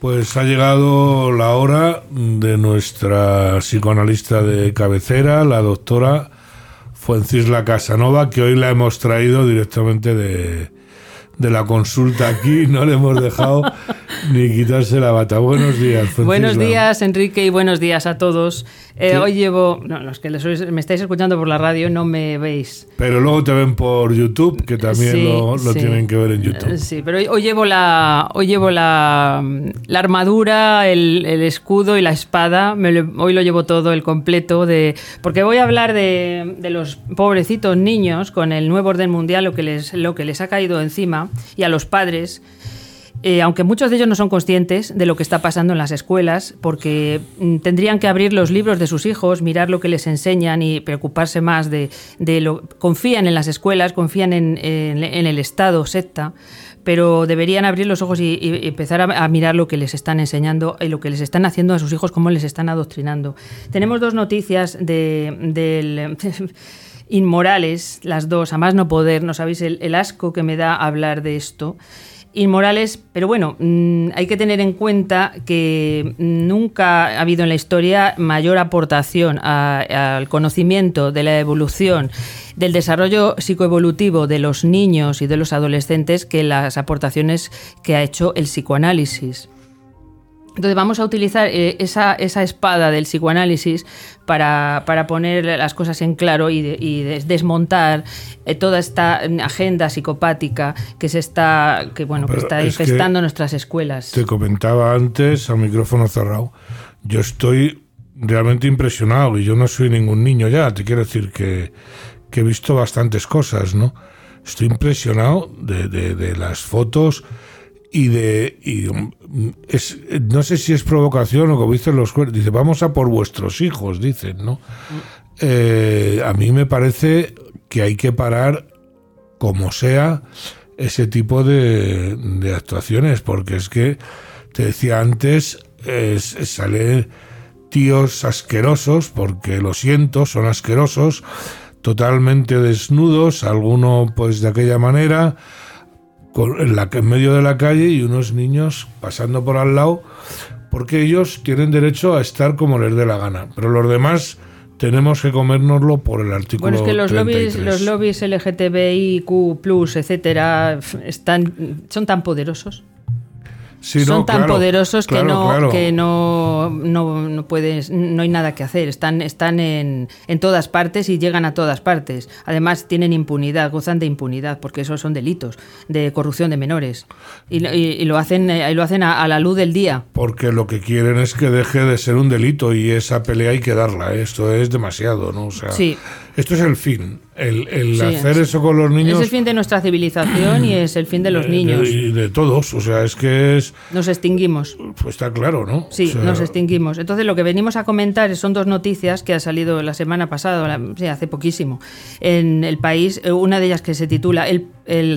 Pues ha llegado la hora de nuestra psicoanalista de cabecera, la doctora Fuencisla Casanova, que hoy la hemos traído directamente de, de la consulta aquí, no le hemos dejado ni quitarse la bata. Buenos días, Buenos días, Enrique, y buenos días a todos. Eh, hoy llevo. No, los que me estáis escuchando por la radio no me veis. Pero luego te ven por YouTube, que también lo, tienen que ver en YouTube. Sí, pero hoy, llevo la, hoy llevo la, la armadura, el, el, escudo y la espada. hoy lo llevo todo, el completo. de Porque voy a hablar de, de los pobrecitos niños con el nuevo orden mundial, lo que les, lo que les ha caído encima y a los padres. Eh, aunque muchos de ellos no son conscientes de lo que está pasando en las escuelas, porque mm, tendrían que abrir los libros de sus hijos, mirar lo que les enseñan y preocuparse más de, lo... Confían en las escuelas, confían en, el Estado, secta, pero deberían abrir los ojos y, empezar a, mirar lo que les están enseñando y lo que les están haciendo a sus hijos, cómo les están adoctrinando. Tenemos dos noticias de, del... inmorales, las dos, a más no poder, no sabéis el, asco que me da hablar de esto. Inmorales, pero bueno, mm, hay que tener en cuenta que nunca ha habido en la historia mayor aportación al conocimiento de la evolución, del desarrollo psicoevolutivo de los niños y de los adolescentes que las aportaciones que ha hecho el psicoanálisis. Entonces vamos a utilizar eh, esa, espada del psicoanálisis para, poner las cosas en claro y, desmontar eh, toda esta agenda psicopática que se está, que, bueno, que está infestando nuestras escuelas. Te comentaba antes, a micrófono cerrado, yo estoy realmente impresionado y yo no soy ningún niño ya, te quiero decir que, he visto bastantes cosas, ¿no? Estoy impresionado de, de las fotos y de y es, no sé si es provocación o como dicen los jueces dice vamos a por vuestros hijos dicen no eh, a mí me parece que hay que parar como sea ese tipo de, actuaciones porque es que te decía antes es, sale tíos asquerosos porque lo siento son asquerosos totalmente desnudos alguno pues de aquella manera en, la, en medio de la calle y unos niños pasando por al lado, porque ellos tienen derecho a estar como les dé la gana, pero los demás tenemos que comérnoslo por el artículo. Bueno, es que los lobbies, los lobbies LGTBIQ, etcétera, están, son tan poderosos son tan poderosos que, no, que no, no, no, puedes, no hay nada que hacer. Están, están en, en, todas partes y llegan a todas partes. Además, tienen impunidad, gozan de impunidad, porque esos son delitos de corrupción de menores. Y, y, lo hacen, eh, lo hacen a, la luz del día. Porque lo que quieren es que deje de ser un delito y esa pelea hay que darla. ¿eh? Esto es demasiado, ¿no? O sea, sí. Esto es el fin. El, hacer eso con los niños. Es el fin de nuestra civilización y es el fin de los niños. Y de, todos. O sea, es que es. Nos extinguimos. Pues está claro, ¿no? Sí, nos extinguimos. Entonces, lo que venimos a comentar son dos noticias que han salido la semana pasada, hace poquísimo, en el país. Eh, una de ellas que se titula el,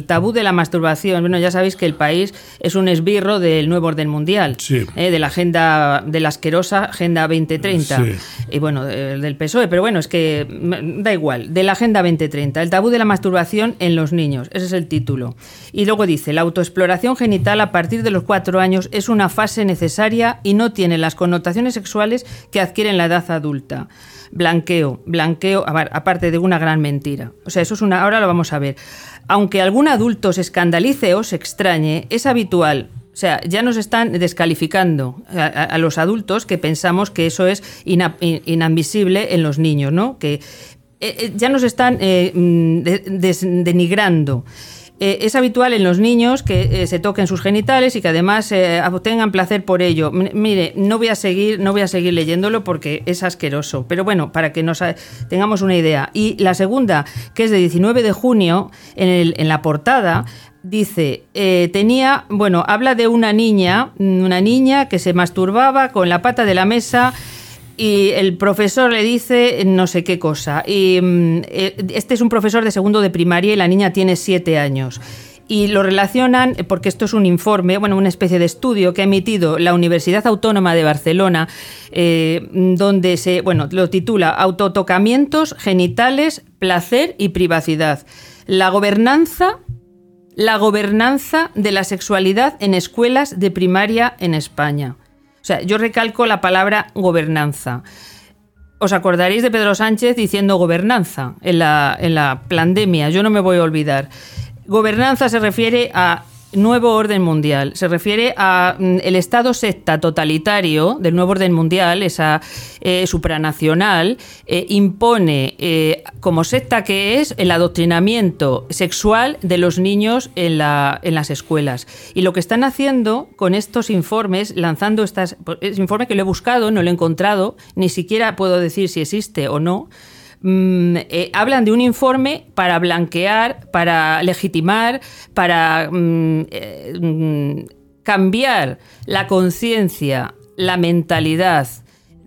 tabú de la masturbación. Bueno, ya sabéis que el país es un esbirro del nuevo orden mundial. Eh, de la agenda, de la asquerosa Agenda 2030. Y bueno, del PSOE. Pero bueno, es que igual, de la Agenda 2030, el tabú de la masturbación en los niños, ese es el título. Y luego dice, la autoexploración genital a partir de los cuatro años es una fase necesaria y no tiene las connotaciones sexuales que adquieren la edad adulta. Blanqueo, blanqueo, aparte de una gran mentira. O sea, eso es una, ahora lo vamos a ver. Aunque algún adulto se escandalice o se extrañe, es habitual o sea, ya nos están descalificando a, los adultos que pensamos que eso es inadmisible en los niños, ¿no? Que eh, eh, ya nos están eh, mm, denigrando. Es habitual en los niños que se toquen sus genitales y que además obtengan placer por ello. mire, no voy a seguir, no voy a seguir leyéndolo porque es asqueroso. Pero bueno, para que nos tengamos una idea. Y la segunda, que es de 19 de junio, en la portada dice, tenía, bueno, habla de una niña, una niña que se masturbaba con la pata de la mesa y el profesor le dice no sé qué cosa. Mm, eh, este es un profesor de segundo de primaria y la niña tiene siete años y lo relacionan, porque esto es un informe, bueno, una especie de estudio que ha emitido la Universidad Autónoma de Barcelona, eh, donde se, bueno, lo titula Autotocamientos genitales, placer y privacidad. La gobernanza la gobernanza de la sexualidad en escuelas de primaria en España. O sea, yo recalco la palabra gobernanza. Os acordaréis de Pedro Sánchez diciendo gobernanza en la, en la pandemia, yo no me voy a olvidar. Gobernanza se refiere a nuevo orden mundial. Se refiere a mm, el Estado secta totalitario del nuevo orden mundial, esa eh, supranacional, eh, impone eh, como secta que es el adoctrinamiento sexual de los niños en, la, en las escuelas. Y lo que están haciendo con estos informes, lanzando estas... Es informe que lo he buscado, no lo he encontrado, ni siquiera puedo decir si existe o no, Mm, eh, hablan de un informe para blanquear, para legitimar, para mm, eh, mm, cambiar la conciencia, la mentalidad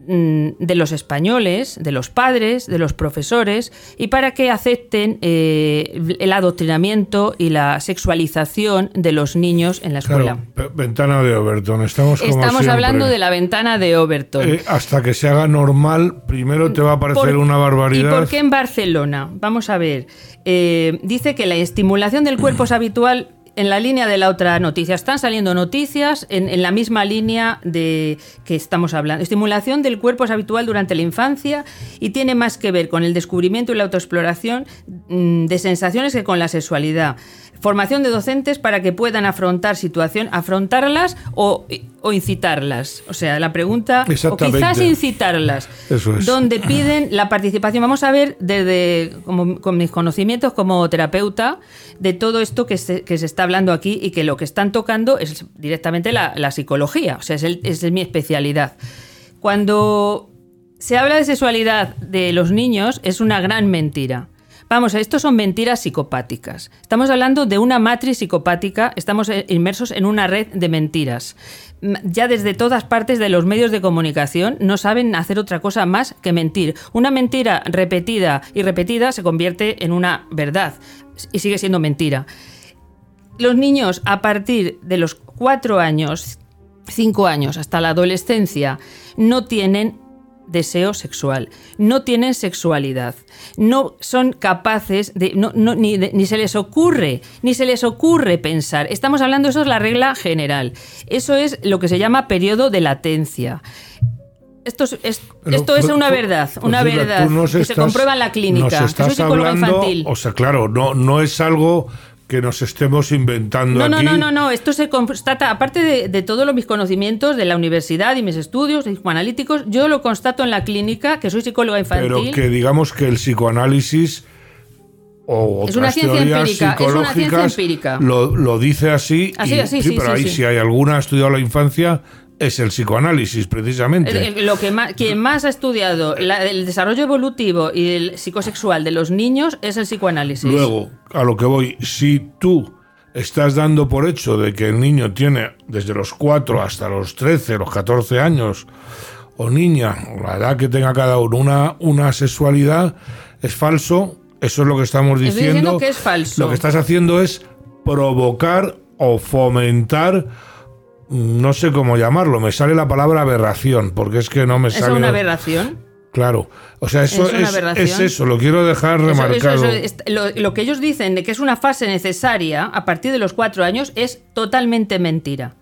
de los españoles, de los padres, de los profesores, y para que acepten eh, el adoctrinamiento y la sexualización de los niños en la escuela. ventana de Overton, estamos Estamos hablando de la ventana de Overton. Eh, hasta que se haga normal, primero te va a parecer una barbaridad. ¿Y por qué en Barcelona? Vamos a ver. Eh, dice que la estimulación del cuerpo es habitual en la línea de la otra noticia. Están saliendo noticias en, la misma línea de que estamos hablando. Estimulación del cuerpo es habitual durante la infancia y tiene más que ver con el descubrimiento y la autoexploración mm, de sensaciones que con la sexualidad. Formación de docentes para que puedan afrontar situación, afrontarlas o, incitarlas. O sea, la pregunta, o quizás incitarlas. Eso es. Donde piden la participación. Vamos a ver desde con mis conocimientos como terapeuta de todo esto que se, que se, está hablando aquí y que lo que están tocando es directamente la, psicología. O sea, es, es mi especialidad. Cuando se habla de sexualidad de los niños, es una gran mentira. Vamos, esto son mentiras psicopáticas. Estamos hablando de una matriz psicopática, estamos eh, inmersos en una red de mentiras. Ya desde todas partes de los medios de comunicación no saben hacer otra cosa más que mentir. Una mentira repetida y repetida se convierte en una verdad y sigue siendo mentira. Los niños a partir de los cuatro años, cinco años hasta la adolescencia, no tienen deseo sexual, no tienen sexualidad, no son capaces de, ni, se les ocurre, ni se les ocurre pensar. Estamos hablando, eso es la regla general. Eso es lo que se llama periodo de latencia. Esto es, esto es una verdad, una verdad que se comprueba en la clínica. infantil. O sea, claro, no, no es algo que nos estemos inventando no, no, No, no, no, esto se constata, aparte de, todos los mis conocimientos de la universidad y mis estudios psicoanalíticos, yo lo constato en la clínica, que soy psicóloga infantil. Pero que digamos que el psicoanálisis o es una ciencia empírica, es una ciencia empírica. Lo, lo dice así, así, así sí, pero ahí si hay alguna ha estudiado la infancia es el psicoanálisis, precisamente. Lo que quien más ha estudiado el desarrollo evolutivo y el psicosexual de los niños es el psicoanálisis. Luego, a lo que voy, si tú estás dando por hecho de que el niño tiene desde los 4 hasta los 13, los 14 años, o niña, o la edad que tenga cada uno, una, una sexualidad, es falso. Eso es lo que estamos diciendo. que es falso. Lo que estás haciendo es provocar o fomentar no sé cómo llamarlo, me sale la palabra aberración, porque es que no me sale. ¿Es una aberración? Claro, o sea, eso es, eso, lo quiero dejar remarcado. lo, que ellos dicen de que es una fase necesaria a partir de los cuatro años es totalmente mentira.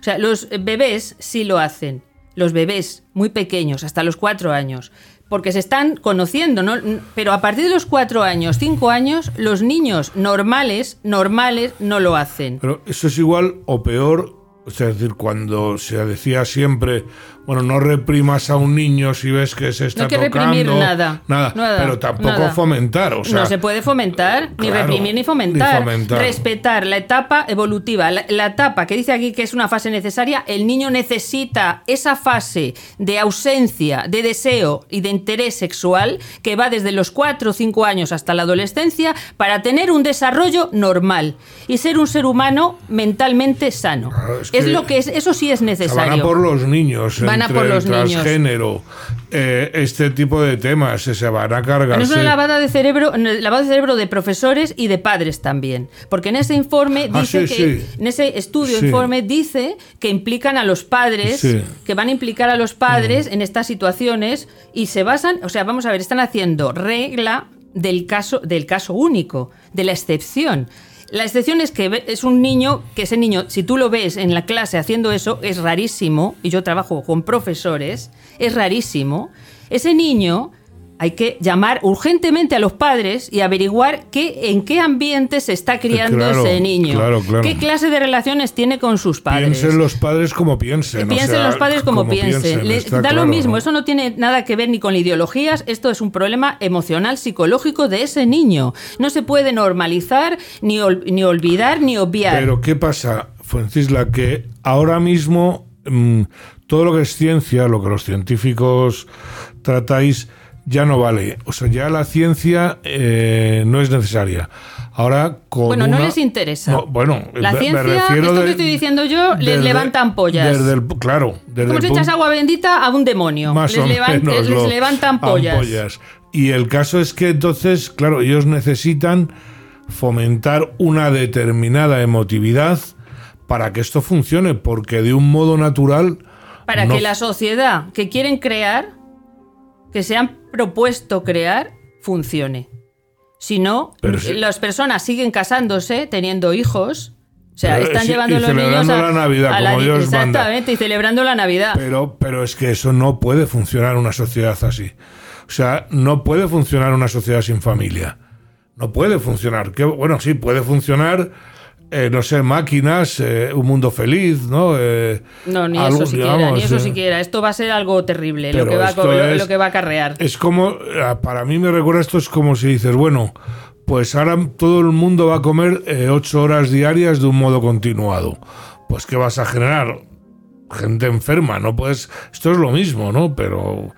O sea, los bebés sí lo hacen, los bebés muy pequeños, hasta los cuatro años, porque se están conociendo, ¿no? Pero a partir de los cuatro años, cinco años, los niños normales, normales, no lo hacen. Pero eso es igual o peor es decir, cuando se decía siempre, bueno, no reprimas a un niño si ves que se está no hay que reprimir nada, nada, pero tampoco fomentar. O sea, no se puede fomentar, ni reprimir ni fomentar. Respetar la etapa evolutiva, la, etapa que dice aquí que es una fase necesaria, el niño necesita esa fase de ausencia, de deseo y de interés sexual que va desde los 4 o 5 años hasta la adolescencia para tener un desarrollo normal y ser un ser humano mentalmente sano. es, lo que es, eso sí es necesario. Van a por los niños por los transgénero, eh, este tipo de temas, se van a cargar. Es una lavada de cerebro, lavado de cerebro de profesores y de padres también, porque en ese informe ah, dice que, en ese estudio informe dice que implican a los padres, que van a implicar a los padres mm. en estas situaciones y se basan, o sea, vamos a ver, están haciendo regla del caso del caso único, de la excepción La excepción es que es un niño, que ese niño, si tú lo ves en la clase haciendo eso, es rarísimo, y yo trabajo con profesores, es rarísimo. Ese niño hay que llamar urgentemente a los padres y averiguar qué, en qué ambiente se está criando ese niño. ¿Qué clase de relaciones tiene con sus padres? Piensen los padres como piensen. Piensen los padres como, piensen. da lo mismo, eso no tiene nada que ver ni con ideologías, esto es un problema emocional, psicológico de ese niño. No se puede normalizar, ni, ni olvidar, ni obviar. Pero ¿qué pasa, Francisla? Que ahora mismo mm, todo lo que es ciencia, lo que los científicos tratáis, ya no vale. O sea, ya la ciencia eh, no es necesaria. Ahora, con bueno, no les interesa. bueno, la ciencia, esto que estoy diciendo yo, les levantan pollas. Desde el, claro, desde Como si echas agua bendita a un demonio. Más les, les levantan pollas. Y el caso es que entonces, claro, ellos necesitan fomentar una determinada emotividad para que esto funcione, porque de un modo natural... Para que la sociedad que quieren crear que se han propuesto crear funcione. Si no, las personas siguen casándose, teniendo hijos. O sea, están llevando los niños a la Navidad, a como Dios Exactamente, y celebrando la Navidad. Pero, pero es que eso no puede funcionar una sociedad así. O sea, no puede funcionar una sociedad sin familia. No puede funcionar. Que, bueno, sí, puede funcionar eh, no sé, máquinas, eh, un mundo feliz, ¿no? Eh, no, ni eso siquiera, ni eso siquiera. Esto va a ser algo terrible, lo que, va, lo, que va a acarrear. Es como, para mí me recuerda esto, es como si dices, bueno, pues ahora todo el mundo va a comer ocho horas diarias de un modo continuado. Pues, ¿qué vas a generar? Gente enferma, ¿no? Pues esto es lo mismo, ¿no? Pero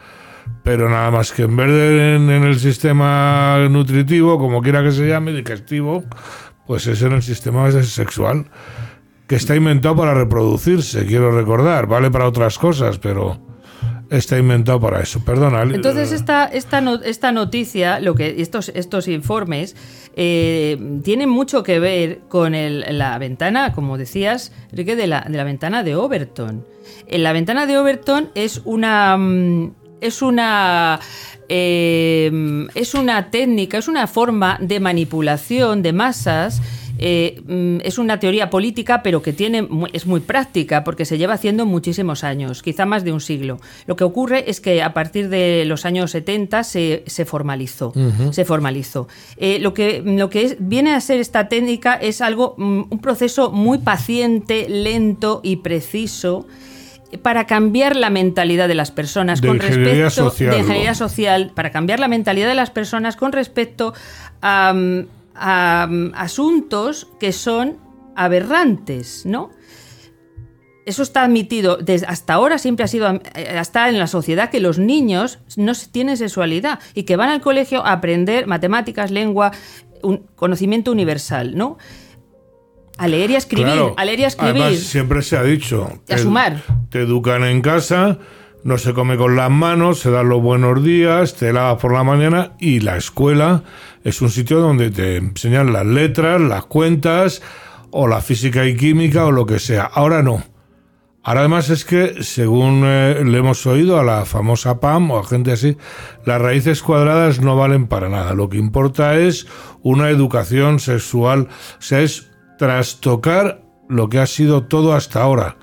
pero nada más que en vez de en, el sistema nutritivo, como quiera que se llame, digestivo, pues es en el sistema sexual que está inventado para reproducirse, quiero recordar, vale para otras cosas, pero está inventado para eso. Perdona. Entonces esta, esta, esta noticia, lo que estos, estos informes, eh, tienen mucho que ver con la ventana, como decías, Enrique, de la, de la ventana de Overton. En la ventana de Overton es una mm, es una eh, es una técnica, es una forma de manipulación de masas. Eh, mm, es una teoría política, pero que tiene, es muy práctica porque se lleva haciendo muchísimos años, quizá más de un siglo. Lo que ocurre es que a partir de los años 70 se, formalizó. Se formalizó. Eh, lo que, lo que viene a ser esta técnica es algo, mm, un proceso muy paciente, lento y preciso para cambiar la mentalidad de las personas con respecto social, de ingeniería social, para cambiar la mentalidad de las personas con respecto a, asuntos que son aberrantes, ¿no? Eso está admitido, desde hasta ahora siempre ha sido eh, hasta en la sociedad que los niños no tienen sexualidad y que van al colegio a aprender matemáticas, lengua, un conocimiento universal, ¿no? A leer y a escribir. a leer y a escribir. Además, siempre se ha dicho. A sumar. Te educan en casa, no se come con las manos, se dan los buenos días, te lavas por la mañana y la escuela es un sitio donde te enseñan las letras, las cuentas o la física y química o lo que sea. Ahora no. Ahora además es que, según eh, le hemos oído a la famosa PAM o a gente así, las raíces cuadradas no valen para nada. Lo que importa es una educación sexual, o sea, es trastocar lo que ha sido todo hasta ahora,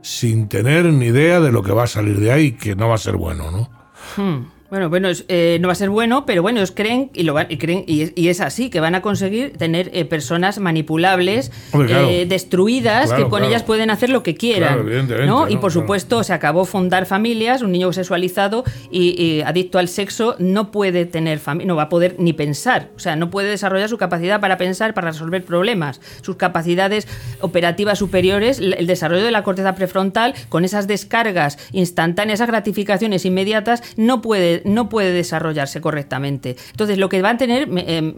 sin tener ni idea de lo que va a salir de ahí, que no va a ser bueno, ¿no? Hmm. Bueno, bueno, eh, no va a ser bueno, pero bueno, ellos creen y lo van, y creen y es, así que van a conseguir tener eh, personas manipulables, eh, destruidas, que con ellas pueden hacer lo que quieran, ¿no? Y por supuesto se acabó fundar familias, un niño sexualizado y, adicto al sexo no puede tener familia, no va a poder ni pensar, o sea, no puede desarrollar su capacidad para pensar, para resolver problemas, sus capacidades operativas superiores, el desarrollo de la corteza prefrontal con esas descargas instantáneas, esas gratificaciones inmediatas no puede no puede desarrollarse correctamente. Entonces, lo que van a tener eh,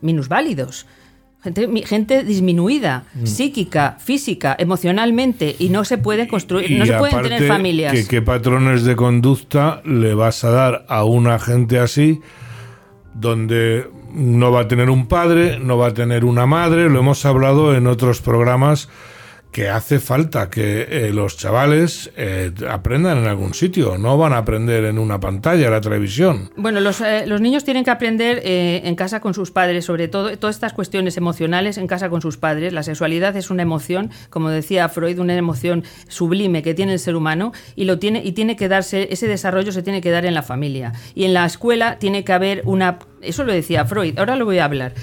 minusválidos. Gente, gente, disminuida, mm. psíquica, física, emocionalmente, y no se pueden construir, no se pueden tener familias. ¿Qué patrones de conducta le vas a dar a una gente así, donde no va a tener un padre, no va a tener una madre? Lo hemos hablado en otros programas que hace falta que eh, los chavales eh, aprendan en algún sitio, no van a aprender en una pantalla, la televisión. Bueno, los, eh, los niños tienen que aprender en casa con sus padres, sobre todo todas estas cuestiones emocionales en casa con sus padres. La sexualidad es una emoción, como decía Freud, una emoción sublime que tiene el ser humano y lo tiene y tiene que darse ese desarrollo se tiene que dar en la familia y en la escuela tiene que haber una eso lo decía Freud. Ahora lo voy a hablar.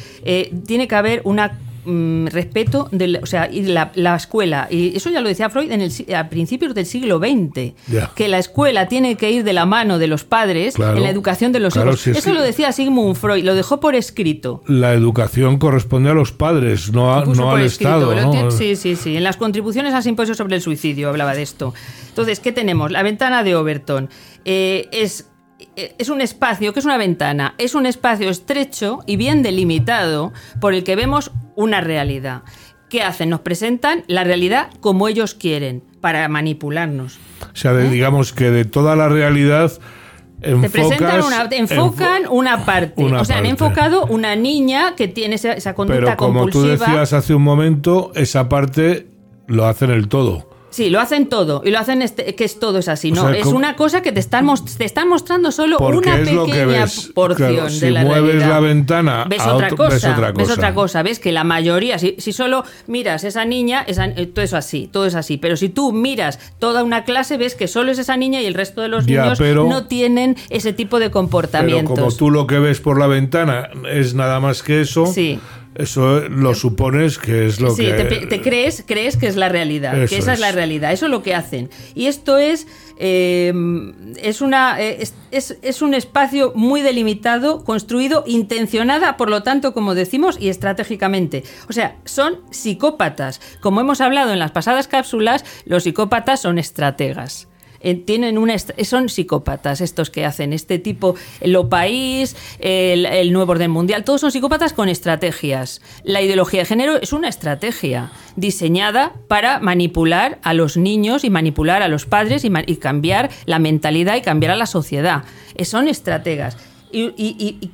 tiene que haber una Mm, respeto de o sea, y la, escuela, y eso ya lo decía Freud en el, a principios del siglo XX, que la escuela tiene que ir de la mano de los padres en la educación de los hijos. eso lo decía Sigmund Freud, lo dejó por escrito. La educación corresponde a los padres, no, no al Estado. Sí, sí, sí. En las contribuciones al simposio sobre el suicidio hablaba de esto. Entonces, ¿qué tenemos? La ventana de Overton. Eh, es es un espacio, que es una ventana, es un espacio estrecho y bien delimitado por el que vemos una realidad. ¿Qué hacen? Nos presentan la realidad como ellos quieren, para manipularnos. O sea, ¿Eh? digamos que de toda la realidad... te presentan una, enfocan una parte. o sea, han enfocado una niña que tiene esa, esa conducta Pero como tú decías hace un momento, esa parte lo hacen el todo. Sí, lo hacen todo y lo hacen este, que es todo es así. No, es una cosa que te están, te están mostrando solo una pequeña porción de la mueves la ventana, ves, otra cosa, ves otra cosa. Ves otra cosa. Ves que la mayoría, si, si solo miras esa niña, esa, eh, todo es así, todo es así. Pero si tú miras toda una clase, ves que solo es esa niña y el resto de los niños no tienen ese tipo de comportamientos. Pero como tú lo que ves por la ventana es nada más que eso. Sí eso lo supones que es lo que... Sí, te, crees, crees que es la realidad, que esa es. la realidad, eso es lo que hacen. Y esto es, eh, es, una, eh, es, es, un espacio muy delimitado, construido, intencionada, por lo tanto, como decimos, y estratégicamente. O sea, son psicópatas. Como hemos hablado en las pasadas cápsulas, los psicópatas son estrategas. Eh, tienen una son psicópatas estos que hacen este tipo lo país el, nuevo orden mundial todos son psicópatas con estrategias. La ideología de género es una estrategia diseñada para manipular a los niños y manipular a los padres y, cambiar la mentalidad y cambiar a la sociedad. Eh, son estrategas. Y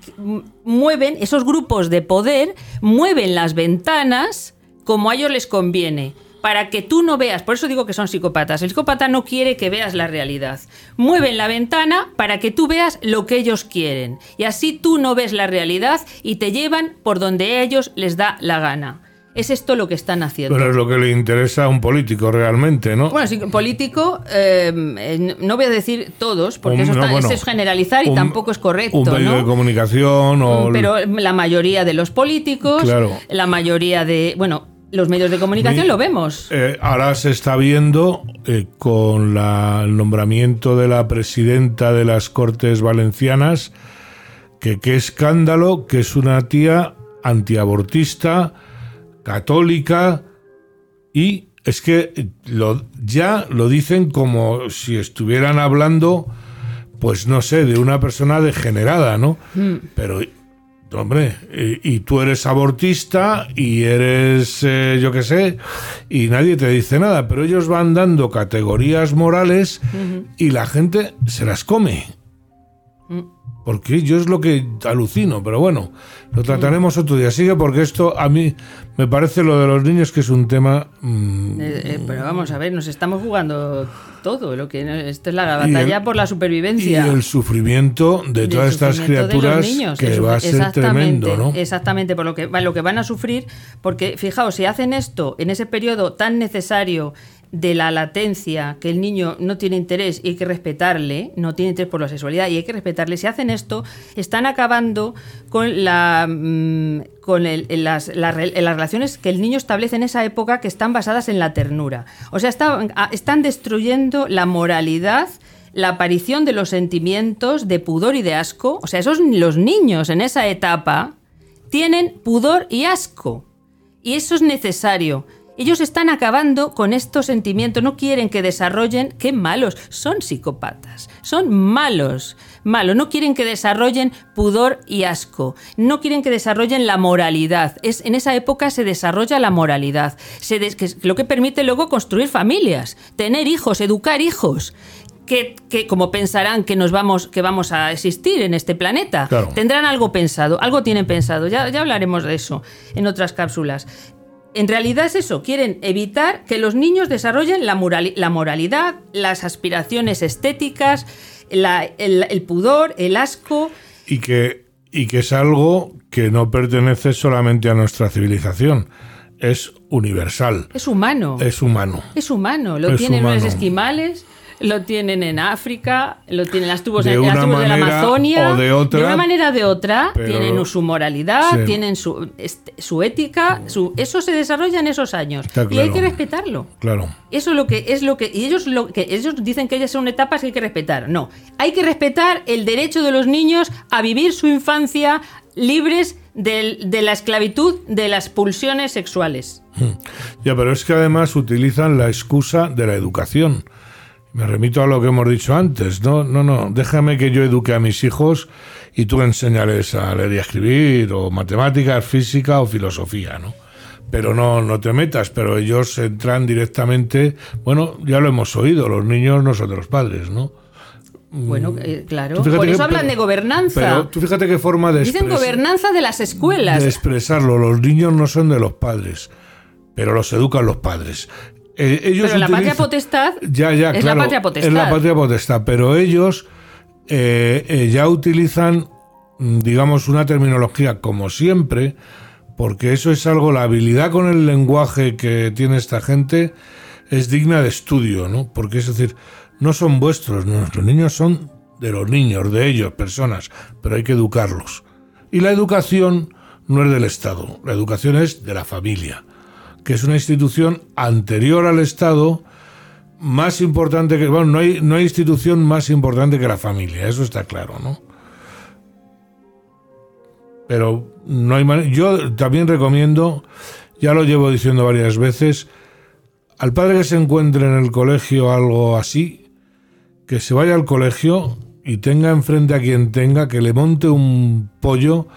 mueven esos grupos de poder mueven las ventanas como a ellos les conviene para que tú no veas, por eso digo que son psicópatas, el psicópata no quiere que veas la realidad. Mueven la ventana para que tú veas lo que ellos quieren. Y así tú no ves la realidad y te llevan por donde a ellos les da la gana. Es esto lo que están haciendo. Pero es lo que le interesa a un político realmente, ¿no? Bueno, sí, político, eh, no voy a decir todos, porque eso, es generalizar y tampoco es correcto. Un medio de comunicación o... Pero la mayoría de los políticos, la mayoría de... Bueno, los medios de comunicación lo vemos. Eh, ahora se está viendo eh, con el nombramiento de la presidenta de las Cortes Valencianas que qué escándalo que es una tía antiabortista, católica y es que lo, ya lo dicen como si estuvieran hablando, pues no sé, de una persona degenerada, ¿no? Mm. Pero Hombre, y, tú eres abortista y eres, eh, yo qué sé, y nadie te dice nada, pero ellos van dando categorías morales y la gente se las come. Mm. Porque yo es lo que alucino, pero bueno, lo trataremos otro día. Sigue porque esto a mí me parece lo de los niños que es un tema... Mm, eh, eh, pero vamos a ver, nos estamos jugando todo. Lo que, esto es la batalla por la supervivencia. Y el sufrimiento de todas estas criaturas que va a ser tremendo, ¿no? Exactamente, por lo que, lo que van a sufrir, porque fijaos, si hacen esto en ese periodo tan necesario de la latencia, que el niño no tiene interés y hay que respetarle, no tiene interés por la sexualidad y hay que respetarle, si hacen esto, están acabando con, la, mm, con las, relaciones que el niño establece en esa época que están basadas en la ternura. O sea, están destruyendo la moralidad la aparición de los sentimientos de pudor y de asco. O sea, esos los niños en esa etapa tienen pudor y asco. Y eso es necesario. Ellos están acabando con estos sentimientos, no quieren que desarrollen, qué malos, son psicópatas, son malos, malos, no quieren que desarrollen pudor y asco, no quieren que desarrollen la moralidad. Es, en esa época se desarrolla la moralidad, se lo que permite luego construir familias, tener hijos, educar hijos. Que, como pensarán que nos vamos que vamos a existir en este planeta tendrán algo pensado algo tienen pensado ya, ya hablaremos de eso en otras cápsulas en realidad es eso, quieren evitar que los niños desarrollen la, la moralidad, las aspiraciones estéticas, el, pudor, el asco. Y que, y que es algo que no pertenece solamente a nuestra civilización, es universal. Es humano. Es humano. Es humano. Lo tienen los esquimales, lo tienen en África, lo tienen las tubos, de, las tubos de la Amazonia. O de, otra, de una manera o de otra, tienen su moralidad, tienen su, este, su ética, su, eso se desarrolla en esos años. Y hay que respetarlo. Claro. Eso es lo que es lo que. Y ellos lo que ellos dicen que ellas son etapas que hay que respetar. No. Hay que respetar el derecho de los niños a vivir su infancia libres de la esclavitud de las pulsiones sexuales. Ya, pero es que además utilizan la excusa de la educación. Me remito a lo que hemos dicho antes. No, no, no. Déjame que yo eduque a mis hijos y tú enseñales a leer y a escribir, o matemáticas, física o filosofía, ¿no? Pero no, no te metas, pero ellos entran directamente. Bueno, ya lo hemos oído, los niños no son de los padres, ¿no? Bueno, mm. eh, claro. Por eso hablan de gobernanza. Pero tú fíjate qué forma de. Dicen gobernanza de las escuelas. De expresarlo. Los niños no son de los padres, pero los educan los padres. Eh, ellos pero la patria potestad ya, ya, es la patria potestad. Es la patria potestad, pero ellos eh, ya utilizan, mm, digamos, una terminología como siempre, porque eso es algo, la habilidad con el lenguaje que tiene esta gente es digna de estudio, ¿no? Porque es decir, no son vuestros, nuestros niños son de los niños, de ellos, personas, pero hay que educarlos. Y la educación no es del Estado, la educación es de la familia, que es una institución anterior al Estado, más importante que... Bueno, no hay, no hay institución más importante que la familia, eso está claro, ¿no? Pero no hay Yo también recomiendo, ya lo llevo diciendo varias veces, al padre que se encuentre en el colegio algo así, que se vaya al colegio y tenga enfrente a quien tenga que le monte un pollo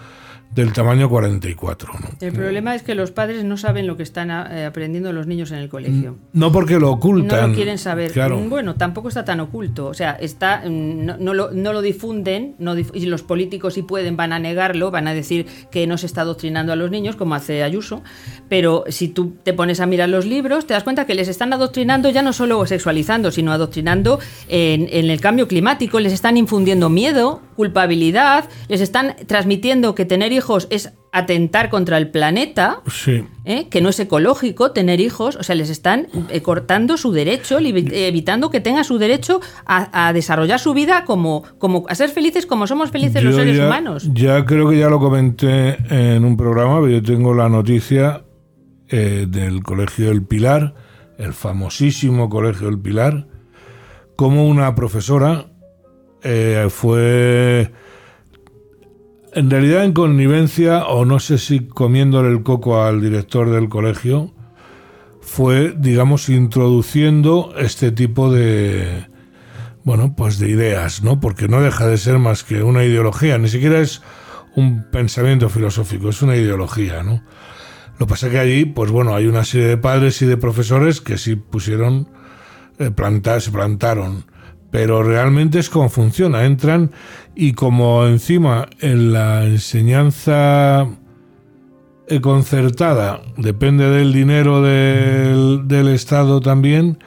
del tamaño 44. El problema es que los padres no saben lo que están eh, aprendiendo los niños en el colegio. Mm, no porque lo ocultan. No lo quieren saber. Mm, bueno, tampoco está tan oculto. O sea, está, mm, no, lo, no lo, difunden y los políticos si pueden van a negarlo, van a decir que no se está adoctrinando a los niños, como hace Ayuso. Pero si tú te pones a mirar los libros, te das cuenta que les están adoctrinando ya no solo sexualizando, sino adoctrinando en, en el cambio climático, les están infundiendo miedo, culpabilidad, les están transmitiendo que tener hijos es atentar contra el planeta, ¿eh? que no es ecológico tener hijos, o sea, les están eh, cortando su derecho, evitando que tenga su derecho a, desarrollar su vida como, como a ser felices como somos felices los seres humanos. Ya creo que ya lo comenté en un programa, pero yo tengo la noticia eh, del Colegio del Pilar, el famosísimo Colegio del Pilar, como una profesora eh, fue en realidad en connivencia, o no sé si comiéndole el coco al director del colegio, fue, digamos, introduciendo este tipo de, bueno, pues de ideas, ¿no? Porque no deja de ser más que una ideología, ni siquiera es un pensamiento filosófico, es una ideología, ¿no? Lo que pasa es que allí, pues bueno, hay una serie de padres y de profesores que sí pusieron, eh, plantar, se plantaron pero realmente es como funciona. Entran y como encima en la enseñanza concertada depende del dinero del, del, Estado también,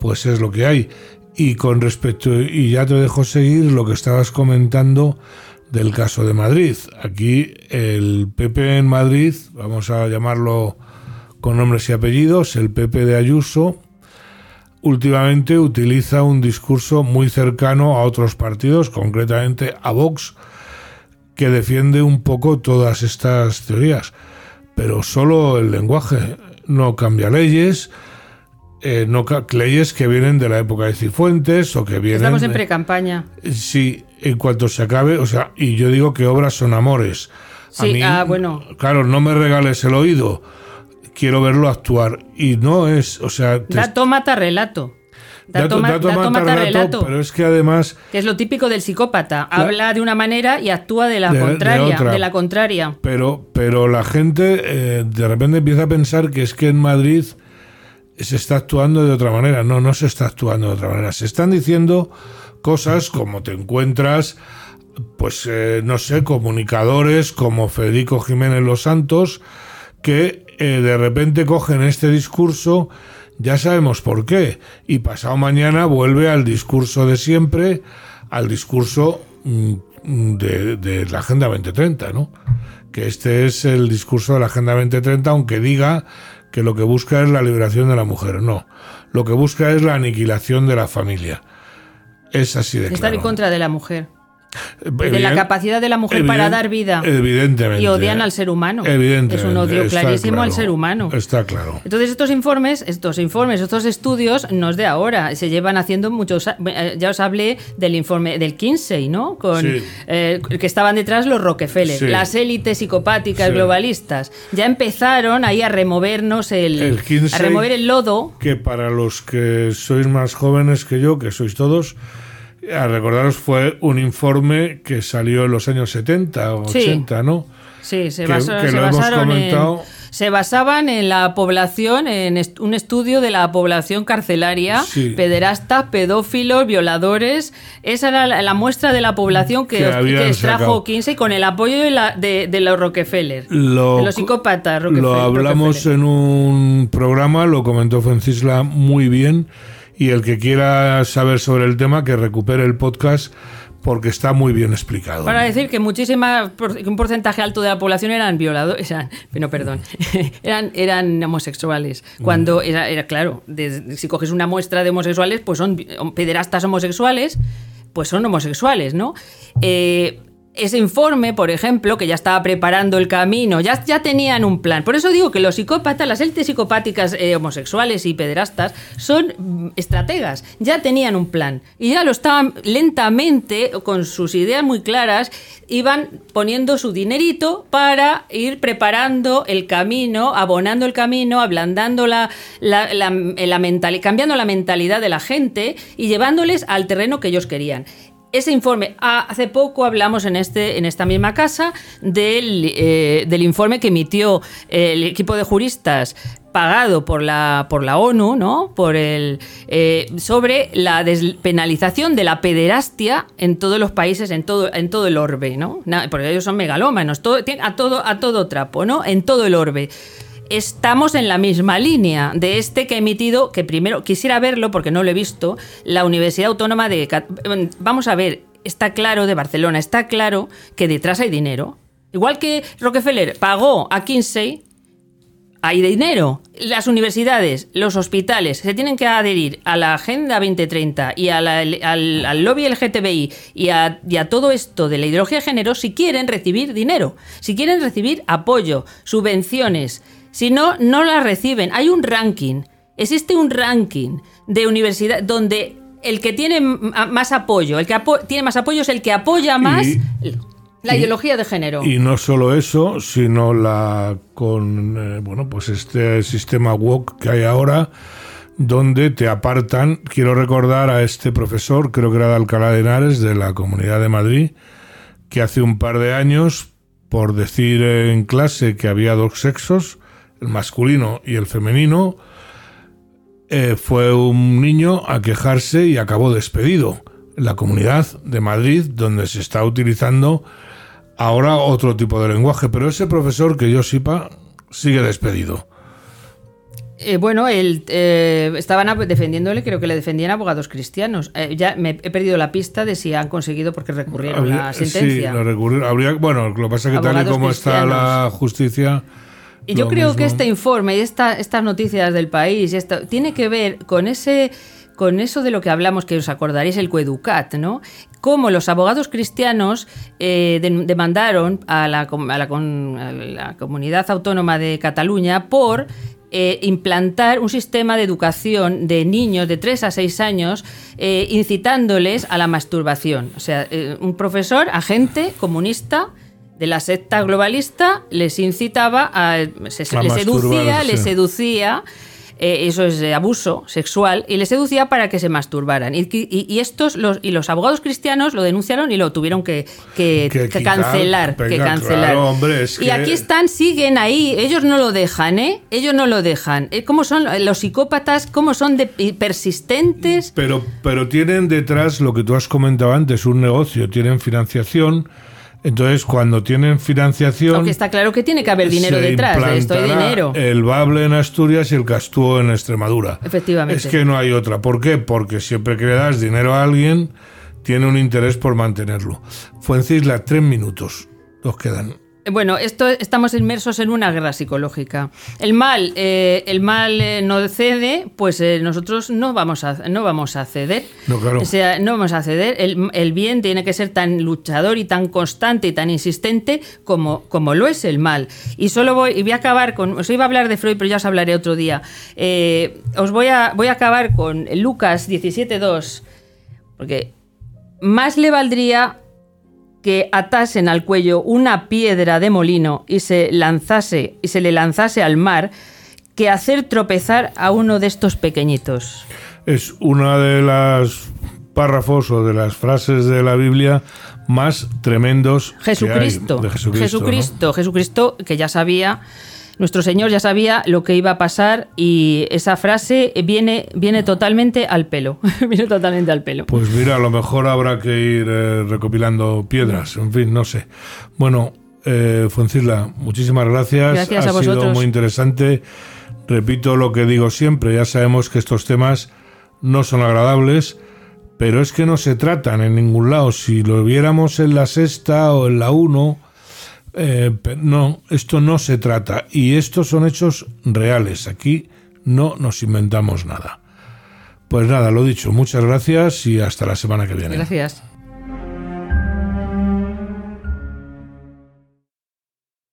pues es lo que hay. Y con respecto, y ya te dejo seguir lo que estabas comentando del caso de Madrid. Aquí el PP en Madrid, vamos a llamarlo con nombres y apellidos, el PP de Ayuso, últimamente utiliza un discurso muy cercano a otros partidos, concretamente a Vox, que defiende un poco todas estas teorías. Pero solo el lenguaje no cambia leyes, eh, no leyes que vienen de la época de Cifuentes o que vienen. Estamos en pre-campaña. Sí, en cuanto se acabe, o sea, y yo digo que obras son amores. Sí, ah, bueno. Claro, no me regales el oído quiero verlo actuar. Y no es, o sea... Dato mata relato. Dato, dato, mata, relato, Pero es que además... Que es lo típico del psicópata. Habla de una manera y actúa de la contraria. De, la contraria. Pero, pero la gente eh, de repente empieza a pensar que es que en Madrid se está actuando de otra manera. No, no se está actuando de otra manera. Se están diciendo cosas como te encuentras, pues eh, no sé, comunicadores como Federico Jiménez Los Santos, que eh, de repente cogen este discurso, ya sabemos por qué, y pasado mañana vuelve al discurso de siempre, al discurso mm, de, de la Agenda 2030, ¿no? Que este es el discurso de la Agenda 2030, aunque diga que lo que busca es la liberación de la mujer. No, lo que busca es la aniquilación de la familia. Es así de Estar claro. en contra de la mujer. De la capacidad de la mujer para dar vida. Evidentemente. Y odian al ser humano. Evidentemente. Es un odio clarísimo al ser humano. Está claro. Entonces estos informes, estos informes, estos estudios no es de ahora, se llevan haciendo muchos. eh, Ya os hablé del informe del Kinsey, ¿no? Con Sí. eh, que estaban detrás los Rockefeller, Sí. las élites psicopáticas Sí. globalistas. Ya empezaron ahí a removernos el, El Kinsey- a remover el lodo. que para los que sois más jóvenes que yo, que sois todos, a recordaros fue un informe que salió en los años 70 o Sí. 80, ¿no? Sí, se, Que- basa- que se lo hemos basaron en, se basaban en la población, en est- un estudio de la población carcelaria, Sí. pederastas, pedófilos, violadores. Esa era la, la muestra de la población que, Que extrajo sacado. Kinsey con el apoyo de, la- de- de los Rockefeller. Lo, de los psicópatas Rockefeller. Lo hablamos Rockefeller. en un programa, lo comentó Francisla muy bien, y el que quiera saber sobre el tema, que recupere el podcast porque está muy bien explicado. Para decir que muchísima un porcentaje alto de la población eran violadores, eran, no, perdón, eran, eran homosexuales. Cuando era, era claro, de- si coges una muestra de homosexuales, pues son pederastas homosexuales, pues son homosexuales, ¿no? Eh, ese informe, por ejemplo, que ya estaba preparando el camino, ya, ya tenían un plan. Por eso digo que los psicópatas, las élites psicopáticas eh, homosexuales y pederastas, son mm, estrategas, ya tenían un plan. Y ya lo estaban lentamente, con sus ideas muy claras, iban poniendo su dinerito para ir preparando el camino, abonando el camino, ablandando la, cambiando la mentalidad de la gente y llevándoles al terreno que ellos querían. Ese informe, ah, hace poco hablamos en, este, en esta misma casa del, eh, del informe que emitió el equipo de juristas pagado por la, por la ONU, ¿no? Por el, eh, sobre la despenalización de la pederastia en todos los países, en todo, en todo el orbe, ¿no? Porque ellos son megalómanos, a, todo, a todo trapo, ¿no? En todo el orbe estamos en la misma línea de este que ha emitido, que primero quisiera verlo porque no lo he visto, la Universidad Autónoma de... Cat- Vamos a ver, está claro de Barcelona, está claro que detrás hay dinero. Igual que Rockefeller pagó a Kinsey, hay dinero. Las universidades, los hospitales se tienen que adherir a la Agenda 2030 y al, al lobby LGTBI y y a todo esto de la ideología de género si quieren recibir dinero, si quieren recibir apoyo, subvenciones. Si no, no las reciben. Hay un ranking. Existe un ranking de universidad donde el que tiene más apoyo, el que apo- tiene más apoyo es el que apoya más Y- la y- ideología de género. Y no solo eso, sino la con eh, bueno, pues este sistema woke que hay ahora donde te apartan, quiero recordar a este profesor, creo que era de Alcalá de Henares de la Comunidad de Madrid, que hace un par de años por decir en clase que había dos sexos, el masculino y el femenino, eh, fue un niño a quejarse y acabó despedido en la comunidad de Madrid, donde se está utilizando ahora otro tipo de lenguaje, pero ese profesor que yo sepa sigue despedido. Eh, bueno, él, eh, estaban ab- defendiéndole, creo que le defendían abogados cristianos. Eh, ya me he perdido la pista de si han conseguido porque recurrieron Habría- la sentencia. Sí, lo recurrir- habría, bueno, lo que pasa es que tal y como está la justicia... Y yo creo que este informe y esta, estas noticias del país y tiene que ver con ese con eso de lo que hablamos, que os acordaréis, el coeducat, ¿no? Cómo los abogados cristianos eh, de- demandaron a la, a la a la comunidad autónoma de Cataluña por eh, implantar un sistema de educación de niños de 3 a 6 años eh, incitándoles a la masturbación. O sea, eh, un profesor, agente comunista, de la secta globalista les incitaba a se, A les seducía, les seducía eh, eso es de abuso sexual y les seducía para que se masturbaran. Y, y- y estos los y los abogados cristianos lo denunciaron y lo tuvieron que, que- Que que quitar, cancelar que cancelar. claro, hombre, es y aquí están siguen ahí ellos no lo dejan eh ellos no lo dejan. Eh, cómo son los psicópatas cómo son de persistentes Pero, pero tienen detrás lo que tú has comentado antes, un negocio, tienen financiación, Entonces, cuando tienen financiación. Aunque está claro que tiene que haber dinero detrás de esto, hay dinero. El bable en Asturias y el castúo en Extremadura. Efectivamente. Es que no hay otra. ¿Por qué? Porque siempre que le das dinero a alguien, tiene un interés por mantenerlo. Fuencisla, tres minutos. Nos quedan. Bueno, esto estamos inmersos en una guerra psicológica. El mal, eh, el mal eh, no cede, pues eh, nosotros no vamos a, no vamos a ceder. No, claro. O sea, no vamos a ceder. El, el bien tiene que ser tan luchador y tan constante y tan insistente como, como lo es el mal. Y solo voy, y voy a acabar con. Os iba a hablar de Freud, pero ya os hablaré otro día. Os voy a, voy a acabar con Lucas 17.2, porque más le valdría que atasen al cuello una piedra de molino y se lanzase y se le lanzase al mar que hacer tropezar a uno de estos pequeñitos. Es una de las párrafos o de las frases de la Biblia más tremendos que hay. Jesucristo, de Jesucristo. Jesucristo, Jesucristo, que ya sabía, nuestro Señor ya sabía lo que iba a pasar y esa frase viene, viene totalmente al pelo, viene totalmente al pelo. Pues mira, a lo mejor habrá que ir eh, recopilando piedras, en fin, no sé. Bueno, eh, Fuencisla, muchísimas gracias. Gracias ha a sido muy interesante. Repito lo que digo siempre, ya sabemos que estos temas no son agradables, pero es que no se tratan en ningún lado. Si lo viéramos en la sexta o en la uno, eh, no, esto no se trata. Y estos son hechos reales. Aquí no nos inventamos nada. Pues nada, lo dicho, muchas gracias y hasta la semana que viene. Gracias.